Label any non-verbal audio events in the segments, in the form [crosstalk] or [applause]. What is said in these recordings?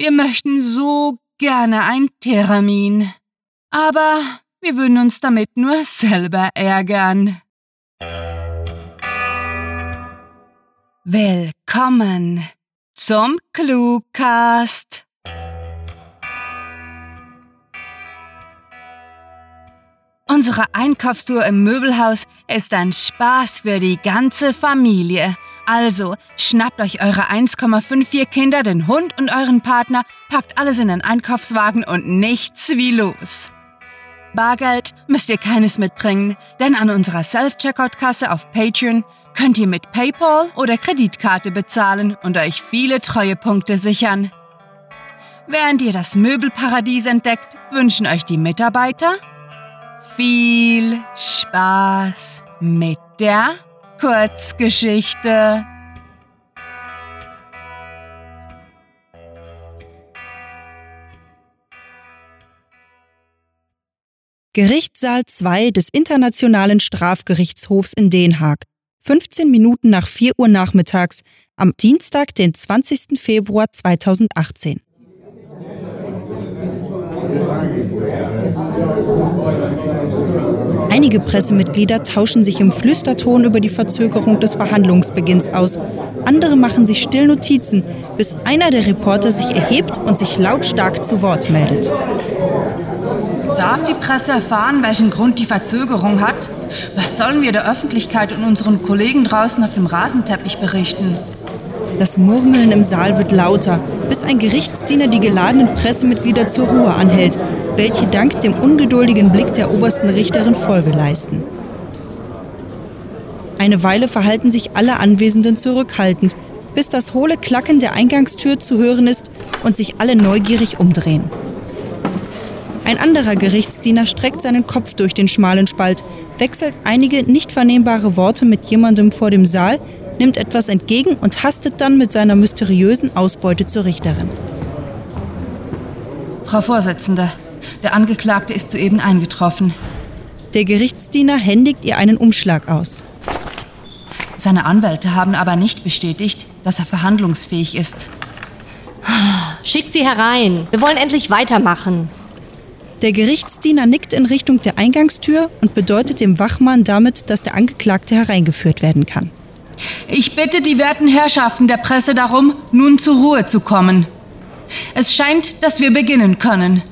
wir möchten so gerne ein Terramin. Aber wir würden uns damit nur selber ärgern. Willkommen zum Cluecast. Unsere Einkaufstour im Möbelhaus ist ein Spaß für die ganze Familie. Also schnappt euch eure 1,54 Kinder, den Hund und euren Partner, packt alles in den Einkaufswagen und nichts wie los. Bargeld müsst ihr keines mitbringen, denn an unserer Self-Checkout-Kasse auf Patreon könnt ihr mit PayPal oder Kreditkarte bezahlen und euch viele Treuepunkte sichern. Während ihr das Möbelparadies entdeckt, wünschen euch die Mitarbeiter viel Spaß mit der Kurzgeschichte. Gerichtssaal 2 des Internationalen Strafgerichtshofs in Den Haag. 15 Minuten nach 4 Uhr nachmittags am Dienstag, den 20. Februar 2018. Einige Pressemitglieder tauschen sich im Flüsterton über die Verzögerung des Verhandlungsbeginns aus. Andere machen sich still Notizen, bis einer der Reporter sich erhebt und sich lautstark zu Wort meldet. Darf die Presse erfahren, welchen Grund die Verzögerung hat? Was sollen wir der Öffentlichkeit und unseren Kollegen draußen auf dem Rasenteppich berichten? Das Murmeln im Saal wird lauter, bis ein Gerichtsdiener die geladenen Pressemitglieder zur Ruhe anhält, welche dank dem ungeduldigen Blick der obersten Richterin Folge leisten. Eine Weile verhalten sich alle Anwesenden zurückhaltend, bis das hohle Klacken der Eingangstür zu hören ist und sich alle neugierig umdrehen. Ein anderer Gerichtsdiener streckt seinen Kopf durch den schmalen Spalt, wechselt einige nicht vernehmbare Worte mit jemandem vor dem Saal, nimmt etwas entgegen und hastet dann mit seiner mysteriösen Ausbeute zur Richterin. Frau Vorsitzende, der Angeklagte ist soeben eingetroffen. Der Gerichtsdiener händigt ihr einen Umschlag aus. Seine Anwälte haben aber nicht bestätigt, dass er verhandlungsfähig ist. Schickt sie herein. Wir wollen endlich weitermachen. Der Gerichtsdiener nickt in Richtung der Eingangstür und bedeutet dem Wachmann damit, dass der Angeklagte hereingeführt werden kann. Ich bitte die werten Herrschaften der Presse darum, nun zur Ruhe zu kommen. Es scheint, dass wir beginnen können.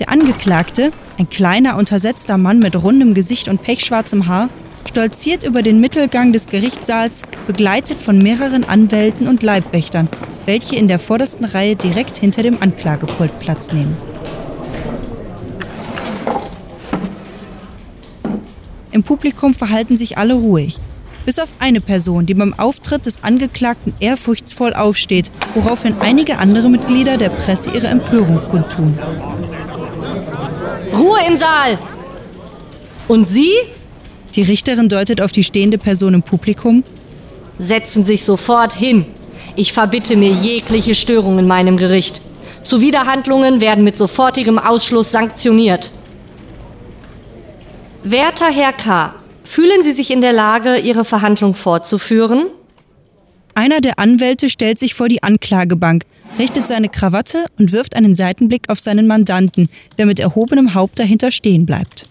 Der Angeklagte, ein kleiner, untersetzter Mann mit rundem Gesicht und pechschwarzem Haar, stolziert über den Mittelgang des Gerichtssaals, begleitet von mehreren Anwälten und Leibwächtern, welche in der vordersten Reihe direkt hinter dem Anklagepult Platz nehmen. Im Publikum verhalten sich alle ruhig. Bis auf eine Person, die beim Auftritt des Angeklagten ehrfurchtsvoll aufsteht, woraufhin einige andere Mitglieder der Presse ihre Empörung kundtun. Ruhe im Saal! Und Sie? Die Richterin deutet auf die stehende Person im Publikum. Setzen sich sofort hin. Ich verbitte mir jegliche Störung in meinem Gericht. Zuwiderhandlungen werden mit sofortigem Ausschluss sanktioniert. Werter Herr K., fühlen Sie sich in der Lage, Ihre Verhandlung fortzuführen? Einer der Anwälte stellt sich vor die Anklagebank, richtet seine Krawatte und wirft einen Seitenblick auf seinen Mandanten, der mit erhobenem Haupt dahinter stehen bleibt.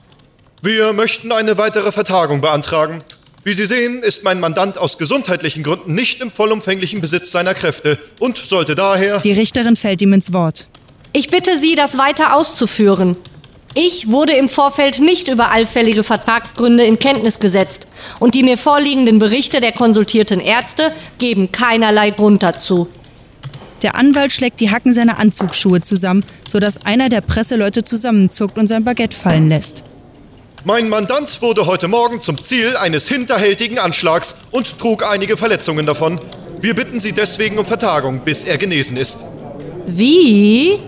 Wir möchten eine weitere Vertagung beantragen. Wie Sie sehen, ist mein Mandant aus gesundheitlichen Gründen nicht im vollumfänglichen Besitz seiner Kräfte und sollte daher. Die Richterin fällt ihm ins Wort. Ich bitte Sie, das weiter auszuführen. Ich wurde im Vorfeld nicht über allfällige Vertragsgründe in Kenntnis gesetzt und die mir vorliegenden Berichte der konsultierten Ärzte geben keinerlei Grund dazu. Der Anwalt schlägt die Hacken seiner Anzugsschuhe zusammen, sodass einer der Presseleute zusammenzuckt und sein Baguette fallen lässt. Mein Mandant wurde heute Morgen zum Ziel eines hinterhältigen Anschlags und trug einige Verletzungen davon. Wir bitten Sie deswegen um Vertagung, bis er genesen ist. Wie?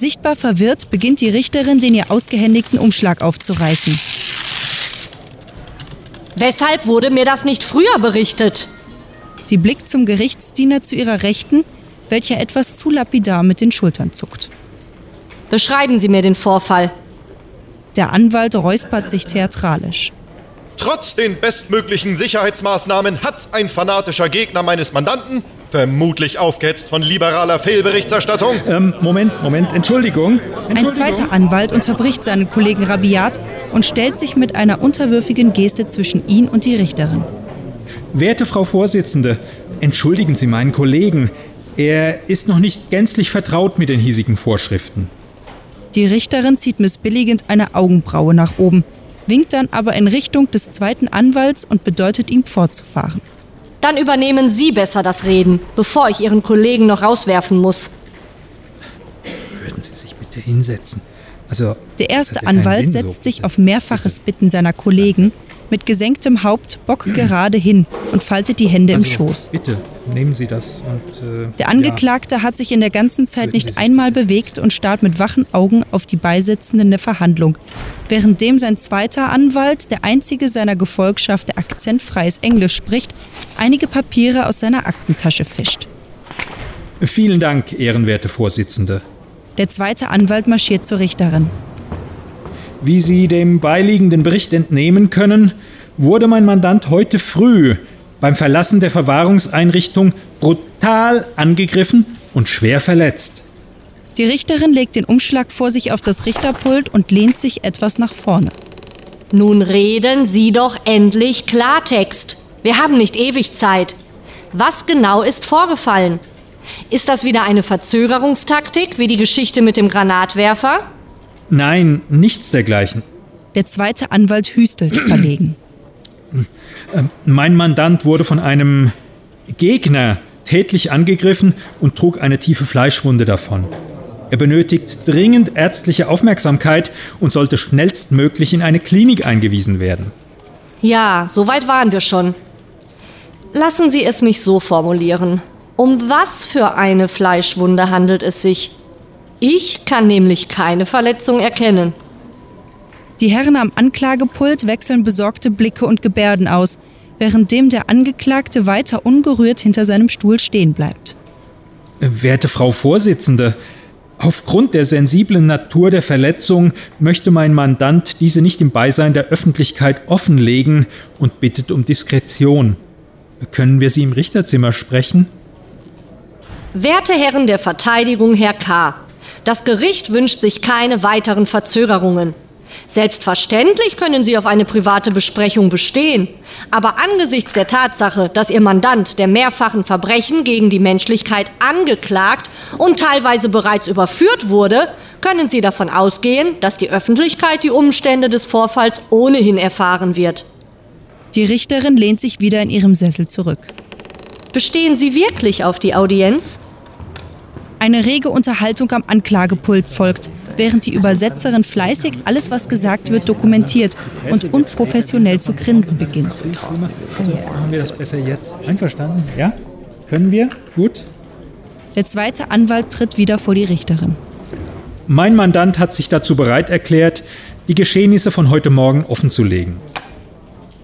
Sichtbar verwirrt beginnt die Richterin, den ihr ausgehändigten Umschlag aufzureißen. Weshalb wurde mir das nicht früher berichtet? Sie blickt zum Gerichtsdiener zu ihrer Rechten, welcher etwas zu lapidar mit den Schultern zuckt. Beschreiben Sie mir den Vorfall. Der Anwalt räuspert sich theatralisch. Trotz den bestmöglichen Sicherheitsmaßnahmen hat ein fanatischer Gegner meines Mandanten Vermutlich aufgehetzt von liberaler Fehlberichterstattung. Ähm, Moment, Moment, Entschuldigung. Ein Entschuldigung. zweiter Anwalt unterbricht seinen Kollegen rabiat und stellt sich mit einer unterwürfigen Geste zwischen ihn und die Richterin. Werte Frau Vorsitzende, entschuldigen Sie meinen Kollegen. Er ist noch nicht gänzlich vertraut mit den hiesigen Vorschriften. Die Richterin zieht missbilligend eine Augenbraue nach oben, winkt dann aber in Richtung des zweiten Anwalts und bedeutet ihm fortzufahren. Dann übernehmen Sie besser das Reden, bevor ich Ihren Kollegen noch rauswerfen muss. Würden Sie sich bitte hinsetzen? Also, Der erste Anwalt Sinn setzt so. sich auf mehrfaches Bitten seiner Kollegen mit gesenktem Haupt bockgerade hin und faltet die Hände im Also, Schoß. Bitte, nehmen Sie das und. Äh, Der Angeklagte hat sich in der ganzen Zeit nicht einmal bewegt und starrt mit wachen Augen auf die Beisitzenden der Verhandlung, währenddem sein zweiter Anwalt, der einzige seiner Gefolgschaft, der akzentfreies Englisch spricht, einige Papiere aus seiner Aktentasche fischt. Ja. Vielen Dank, ehrenwerte Vorsitzende. Der zweite Anwalt marschiert zur Richterin. Wie Sie dem beiliegenden Bericht entnehmen können, wurde mein Mandant heute früh beim Verlassen der Verwahrungseinrichtung brutal angegriffen und schwer verletzt. Die Richterin legt den Umschlag vor sich auf das Richterpult und lehnt sich etwas nach vorne. Nun reden Sie doch endlich Klartext. Wir haben nicht ewig Zeit. Was genau ist vorgefallen? Ist das wieder eine Verzögerungstaktik, wie die Geschichte mit dem Granatwerfer? Nein, nichts dergleichen. Der zweite Anwalt hüstelt [clears throat] verlegen. Mein Mandant wurde von einem Gegner tätlich angegriffen und trug eine tiefe Fleischwunde davon. Er benötigt dringend ärztliche Aufmerksamkeit und sollte schnellstmöglich in eine Klinik eingewiesen werden. Ja, so weit waren wir schon. Lassen Sie es mich so formulieren. Um was für eine Fleischwunde handelt es sich? Ich kann nämlich keine Verletzung erkennen. Die Herren am Anklagepult wechseln besorgte Blicke und Gebärden aus, währenddem der Angeklagte weiter ungerührt hinter seinem Stuhl stehen bleibt. Werte Frau Vorsitzende, aufgrund der sensiblen Natur der Verletzung möchte mein Mandant diese nicht im Beisein der Öffentlichkeit offenlegen und bittet um Diskretion. Können wir Sie im Richterzimmer sprechen? Werte Herren der Verteidigung, Herr K., das Gericht wünscht sich keine weiteren Verzögerungen. Selbstverständlich können Sie auf eine private Besprechung bestehen, aber angesichts der Tatsache, dass Ihr Mandant der mehrfachen Verbrechen gegen die Menschlichkeit angeklagt und teilweise bereits überführt wurde, können Sie davon ausgehen, dass die Öffentlichkeit die Umstände des Vorfalls ohnehin erfahren wird. Die Richterin lehnt sich wieder in ihrem Sessel zurück. Bestehen Sie wirklich auf die Audienz? Eine rege Unterhaltung am Anklagepult folgt, während die Übersetzerin fleißig alles, was gesagt wird, dokumentiert und unprofessionell zu grinsen beginnt. Also machen wir das besser jetzt. Einverstanden? Ja? Können wir? Gut. Der zweite Anwalt tritt wieder vor die Richterin. Mein Mandant hat sich dazu bereit erklärt, die Geschehnisse von heute Morgen offenzulegen.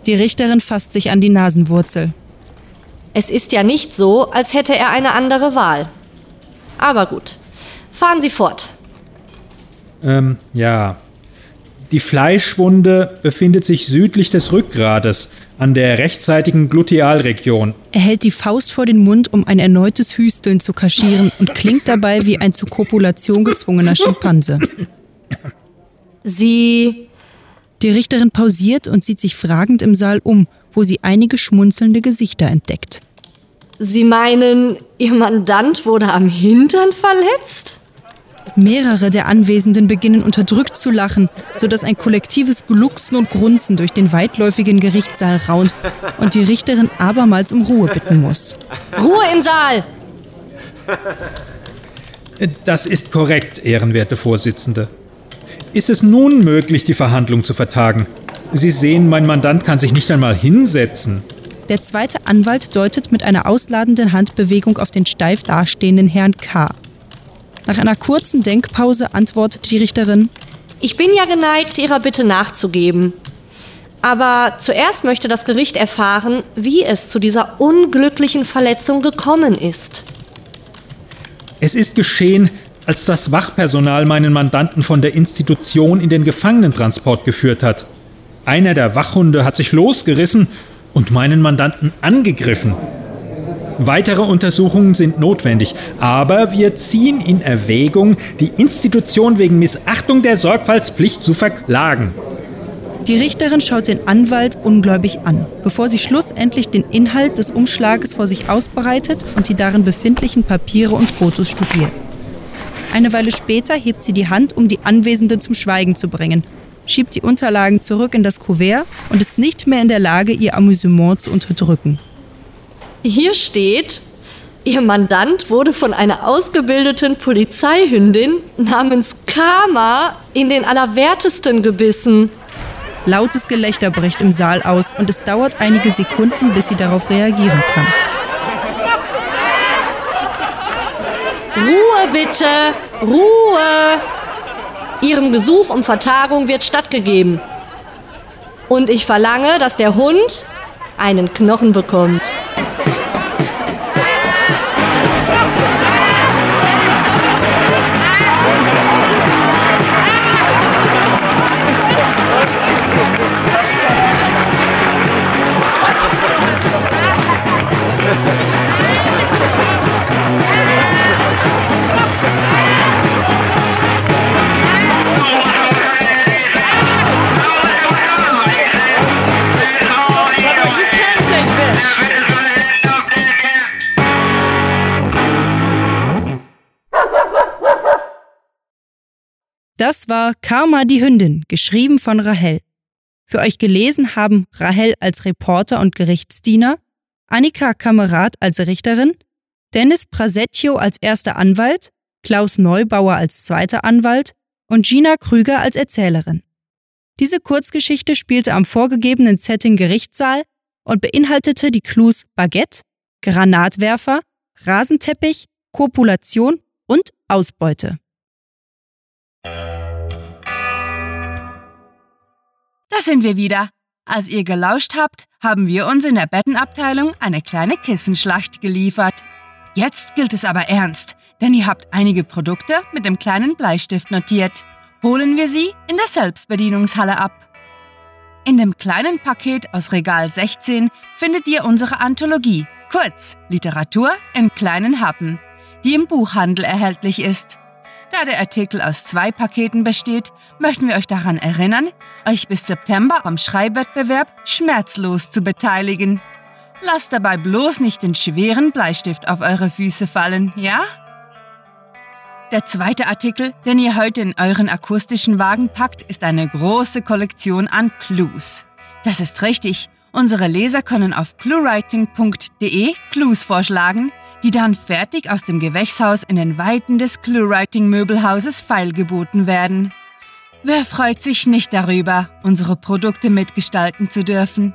Die Richterin fasst sich an die Nasenwurzel. Es ist ja nicht so, als hätte er eine andere Wahl. Aber gut. Fahren Sie fort. Ähm, ja. Die Fleischwunde befindet sich südlich des Rückgrades an der rechtsseitigen Glutealregion. Er hält die Faust vor den Mund, um ein erneutes Hüsteln zu kaschieren und klingt dabei wie ein zur Kopulation gezwungener Schimpanse. Sie. Die Richterin pausiert und sieht sich fragend im Saal um, wo sie einige schmunzelnde Gesichter entdeckt. Sie meinen, Ihr Mandant wurde am Hintern verletzt? Mehrere der Anwesenden beginnen unterdrückt zu lachen, sodass ein kollektives Glucksen und Grunzen durch den weitläufigen Gerichtssaal raunt und die Richterin abermals um Ruhe bitten muss. Ruhe im Saal! Das ist korrekt, ehrenwerte Vorsitzende. Ist es nun möglich, die Verhandlung zu vertagen? Sie sehen, mein Mandant kann sich nicht einmal hinsetzen. Der zweite Anwalt deutet mit einer ausladenden Handbewegung auf den steif dastehenden Herrn K. Nach einer kurzen Denkpause antwortet die Richterin, Ich bin ja geneigt, Ihrer Bitte nachzugeben. Aber zuerst möchte das Gericht erfahren, wie es zu dieser unglücklichen Verletzung gekommen ist. Es ist geschehen, als das Wachpersonal meinen Mandanten von der Institution in den Gefangenentransport geführt hat. Einer der Wachhunde hat sich losgerissen und meinen Mandanten angegriffen. Weitere Untersuchungen sind notwendig, aber wir ziehen in Erwägung, die Institution wegen Missachtung der Sorgfaltspflicht zu verklagen. Die Richterin schaut den Anwalt ungläubig an, bevor sie schlussendlich den Inhalt des Umschlages vor sich ausbreitet und die darin befindlichen Papiere und Fotos studiert. Eine Weile später hebt sie die Hand, um die Anwesenden zum Schweigen zu bringen, schiebt die Unterlagen zurück in das Kuvert und ist nicht mehr in der Lage, ihr Amüsement zu unterdrücken. Hier steht, Ihr Mandant wurde von einer ausgebildeten Polizeihündin namens Karma in den Allerwertesten gebissen. Lautes Gelächter bricht im Saal aus und es dauert einige Sekunden, bis sie darauf reagieren kann. Ruhe bitte! Ruhe! Ihrem Gesuch um Vertagung wird stattgegeben. Und ich verlange, dass der Hund einen Knochen bekommt. Das war Karma die Hündin, geschrieben von Rahel. Für euch gelesen haben Rahel als Reporter und Gerichtsdiener, Annika Kamerad als Richterin, Dennis Prasetio als erster Anwalt, Klaus Neubauer als zweiter Anwalt und Gina Krüger als Erzählerin. Diese Kurzgeschichte spielte am vorgegebenen Setting Gerichtssaal und beinhaltete die Clues Baguette, Granatwerfer, Rasenteppich, Kopulation und Ausbeute. Da sind wir wieder. Als ihr gelauscht habt, haben wir uns in der Bettenabteilung eine kleine Kissenschlacht geliefert. Jetzt gilt es aber ernst, denn ihr habt einige Produkte mit dem kleinen Bleistift notiert. Holen wir sie in der Selbstbedienungshalle ab. In dem kleinen Paket aus Regal 16 findet ihr unsere Anthologie, kurz Literatur in kleinen Happen, die im Buchhandel erhältlich ist. Da der Artikel aus zwei Paketen besteht, möchten wir euch daran erinnern, euch bis September am Schreibwettbewerb schmerzlos zu beteiligen. Lasst dabei bloß nicht den schweren Bleistift auf eure Füße fallen, ja? Der zweite Artikel, den ihr heute in euren akustischen Wagen packt, ist eine große Kollektion an Clues. Das ist richtig. Unsere Leser können auf cluewriting.de Clues vorschlagen, die dann fertig aus dem Gewächshaus in den Weiten des Cluewriting-Möbelhauses feilgeboten werden. Wer freut sich nicht darüber, unsere Produkte mitgestalten zu dürfen?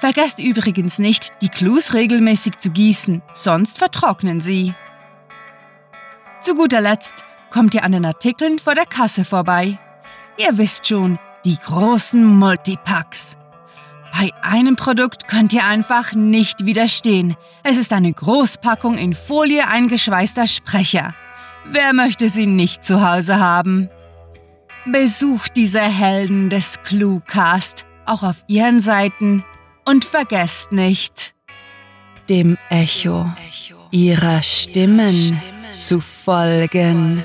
Vergesst übrigens nicht, die Clues regelmäßig zu gießen, sonst vertrocknen sie. Zu guter Letzt kommt ihr an den Artikeln vor der Kasse vorbei. Ihr wisst schon, die großen Multipacks. Bei einem Produkt könnt ihr einfach nicht widerstehen. Es ist eine Großpackung in Folie eingeschweißter Sprecher. Wer möchte sie nicht zu Hause haben? Besucht diese Helden des Cluecast auch auf ihren Seiten und vergesst nicht, dem Echo ihrer Stimmen zu folgen.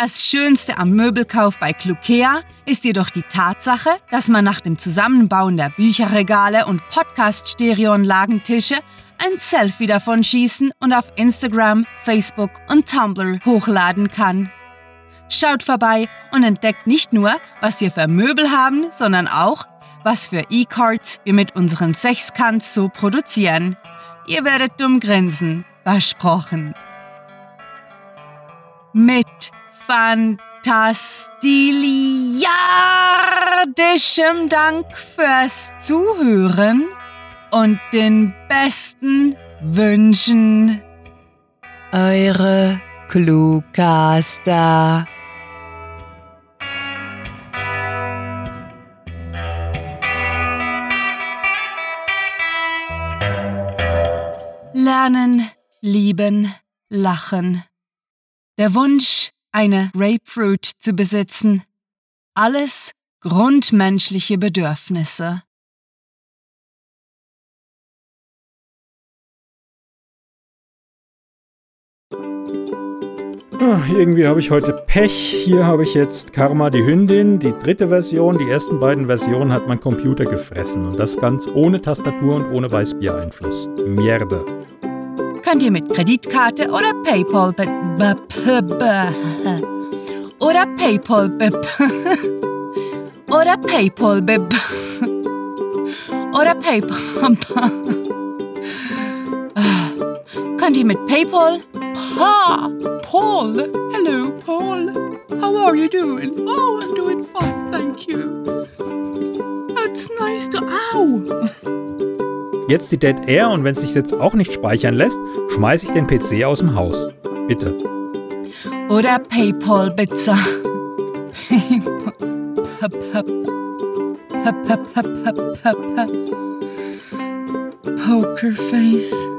Das Schönste am Möbelkauf bei Clukea ist jedoch die Tatsache, dass man nach dem Zusammenbauen der Bücherregale und Podcast-Stereoanlagentische ein Selfie davon schießen und auf Instagram, Facebook und Tumblr hochladen kann. Schaut vorbei und entdeckt nicht nur, was wir für Möbel haben, sondern auch, was für E-Cards wir mit unseren Sechskants so produzieren. Ihr werdet dumm grinsen, versprochen. Mit fantastiliardischem Dank fürs Zuhören und den besten Wünschen. Eure Cluecaster. Lernen, lieben, lachen. Der Wunsch, eine Grapefruit zu besitzen. Alles grundmenschliche Bedürfnisse. Ah, irgendwie habe ich heute Pech. Hier habe ich jetzt Karma die Hündin, die dritte Version. Die ersten beiden Versionen hat mein Computer gefressen. Und das ganz ohne Tastatur und ohne Weißbier-Einfluss. Merde. Könnt ihr mit Kreditkarte oder PayPal oder PayPal oder PayPal oder PayPal Könnt ihr mit PayPal Pa Paul Hello Paul How are you doing? Oh, I'm doing fine, thank you. It's nice to Ow! Jetzt die Dead Air und wenn es sich jetzt auch nicht speichern lässt, schmeiße ich den PC aus dem Haus. Bitte. Oder PayPal Pizza. [laughs] Pokerface.